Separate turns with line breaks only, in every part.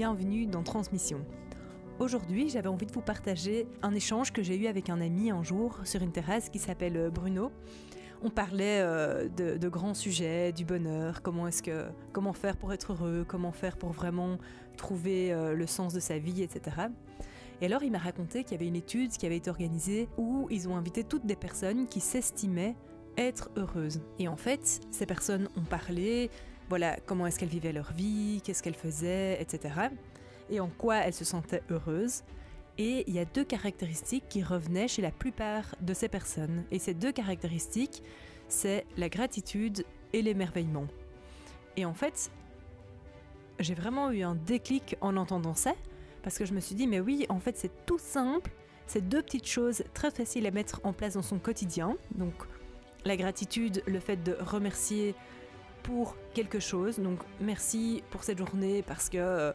bienvenue dans Transmission. Aujourd'hui, j'avais envie de vous partager un échange que j'ai eu avec un ami un jour sur une terrasse qui s'appelle euh, Bruno. On parlait euh, de, grands sujets, du bonheur, comment est-ce que comment faire pour être heureux, comment faire pour vraiment trouver euh, le sens de sa vie, etc. Et alors il m'a raconté qu'il y avait une étude qui avait été organisée où ils ont invité toutes des personnes qui s'estimaient être heureuses. Et en fait, ces personnes ont parlé, voilà, comment est-ce qu'elles vivaient leur vie, qu'est-ce qu'elles faisaient, etc. Et en quoi elles se sentaient heureuses. Et il y a deux caractéristiques qui revenaient chez la plupart de ces personnes. Et ces deux caractéristiques, c'est la gratitude et l'émerveillement. Et en fait, j'ai vraiment eu un déclic en entendant ça, parce que je me suis dit, mais oui, en fait, c'est tout simple. C'est deux petites choses très faciles à mettre en place dans son quotidien. Donc, la gratitude, le fait de remercier pour quelque chose. Donc merci pour cette journée parce que euh,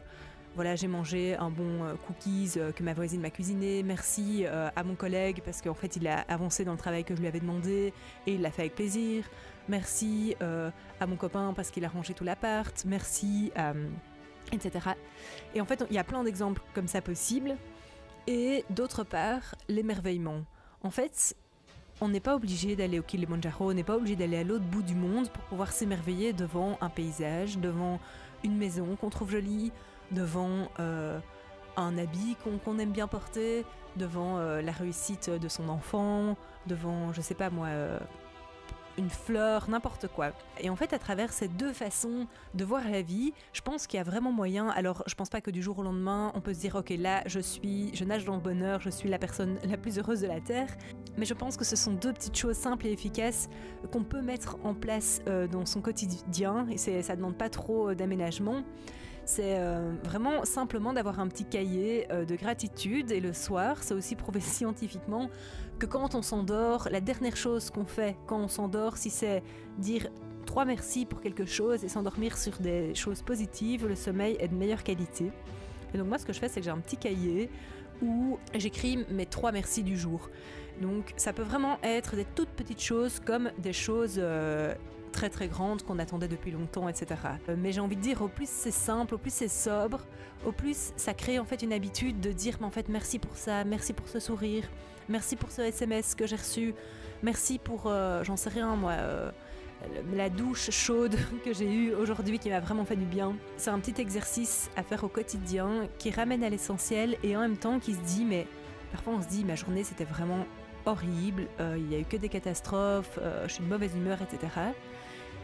voilà, j'ai mangé un bon euh, cookies euh, que ma voisine m'a cuisiné. Merci à mon collègue parce qu'en fait il a avancé dans le travail que je lui avais demandé et il l'a fait avec plaisir. Merci à mon copain parce qu'il a rangé tout l'appart. Merci, etc. Et en fait, il y a plein d'exemples comme ça possibles. Et d'autre part, l'émerveillement. En fait, on n'est pas obligé d'aller au Kilimanjaro, on n'est pas obligé d'aller à l'autre bout du monde pour pouvoir s'émerveiller devant un paysage, devant une maison qu'on trouve jolie, devant euh, un habit qu'on aime bien porter, devant euh, la réussite de son enfant, devant, je sais pas moi, euh, une fleur, n'importe quoi. Et en fait, à travers ces deux façons de voir la vie, je pense qu'il y a vraiment moyen. Alors, je pense pas que du jour au lendemain, on peut se dire, ok, là, je suis, je nage dans le bonheur, je suis la personne la plus heureuse de la terre. Mais je pense que ce sont deux petites choses simples et efficaces qu'on peut mettre en place euh, dans son quotidien. Et ça ne demande pas trop euh, d'aménagement. C'est euh, vraiment simplement d'avoir un petit cahier de gratitude. Et le soir, c'est aussi prouvé scientifiquement que quand on s'endort, la dernière chose qu'on fait quand on s'endort, si c'est dire trois merci pour quelque chose et s'endormir sur des choses positives, le sommeil est de meilleure qualité. Et donc moi, ce que je fais, c'est que j'ai un petit cahier où j'écris mes trois merci du jour. Donc ça peut vraiment être des toutes petites choses comme des choses euh, très très grandes qu'on attendait depuis longtemps, etc. Euh, mais j'ai envie de dire, au plus c'est simple, au plus c'est sobre, au plus ça crée en fait une habitude de dire, mais en fait merci pour ça, merci pour ce sourire, merci pour ce SMS que j'ai reçu, merci pour, euh, j'en sais rien moi la douche chaude que j'ai eue aujourd'hui qui m'a vraiment fait du bien. C'est un petit exercice à faire au quotidien qui ramène à l'essentiel et en même temps qui se dit mais parfois on se dit ma journée c'était vraiment horrible, euh, il n'y a eu que des catastrophes, euh, je suis de mauvaise humeur, etc.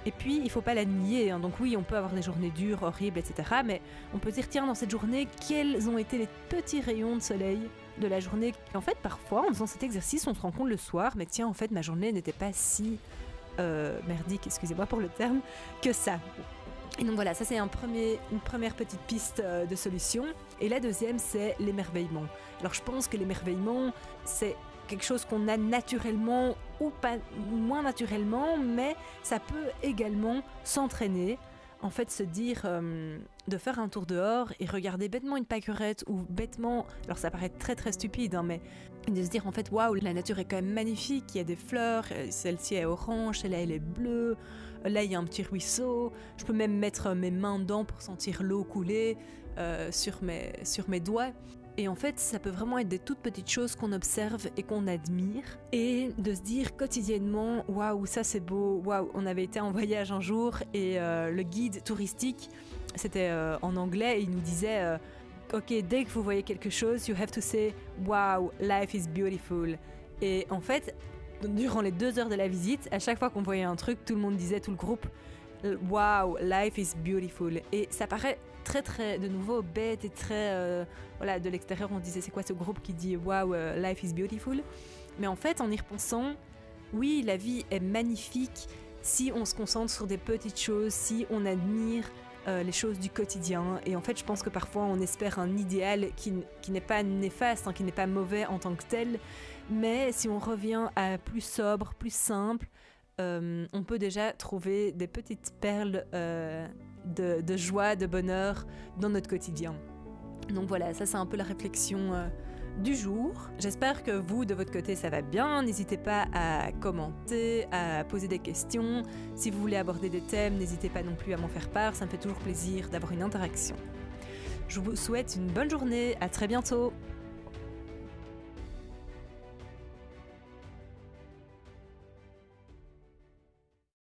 Et puis, il faut pas la nier. Hein. Donc oui, on peut avoir des journées dures, horribles, etc. Mais on peut dire, tiens, dans cette journée, quels ont été les petits rayons de soleil de la journée? En fait, parfois, en faisant cet exercice, on se rend compte le soir, mais tiens, en fait, ma journée n'était pas si euh, merdique, excusez-moi pour le terme, que ça. Et donc voilà, ça c'est un premier, une première petite piste de solution. Et la deuxième, c'est l'émerveillement. Alors je pense que l'émerveillement, c'est quelque chose qu'on a naturellement ou pas moins naturellement, mais ça peut également s'entraîner en fait se dire euh, de faire un tour dehors et regarder bêtement une pâquerette ou bêtement, alors ça paraît très très stupide, hein, mais de se dire en fait waouh la nature est quand même magnifique, il y a des fleurs, euh, celle-ci est orange, celle-là elle est bleue, là il y a un petit ruisseau, je peux même mettre mes mains dedans pour sentir l'eau couler euh, sur, mes, sur mes doigts. Et en fait, ça peut vraiment être des toutes petites choses qu'on observe et qu'on admire. Et de se dire quotidiennement, waouh, ça c'est beau, waouh, on avait été en voyage un jour et euh, le guide touristique, c'était euh, en anglais, et il nous disait, euh, ok, dès que vous voyez quelque chose, you have to say, wow, life is beautiful. Et en fait, durant les deux heures de la visite, à chaque fois qu'on voyait un truc, tout le monde disait, tout le groupe, wow, life is beautiful. Et ça paraît très très de nouveau bête et très euh, voilà de l'extérieur on disait c'est quoi ce groupe qui dit wow euh, life is beautiful? Mais en fait en y repensant oui la vie est magnifique si on se concentre sur des petites choses si on admire euh, les choses du quotidien. Et en fait je pense que parfois on espère un idéal qui, n'est pas néfaste hein, qui n'est pas mauvais en tant que tel. Mais si on revient à plus sobre plus simple on peut déjà trouver des petites perles de, joie, de bonheur dans notre quotidien. Donc voilà, ça c'est un peu la réflexion euh, du jour. J'espère que vous, de votre côté, ça va bien. N'hésitez pas à commenter, à poser des questions. Si vous voulez aborder des thèmes, n'hésitez pas non plus à m'en faire part. Ça me fait toujours plaisir d'avoir une interaction. Je vous souhaite une bonne journée, à très bientôt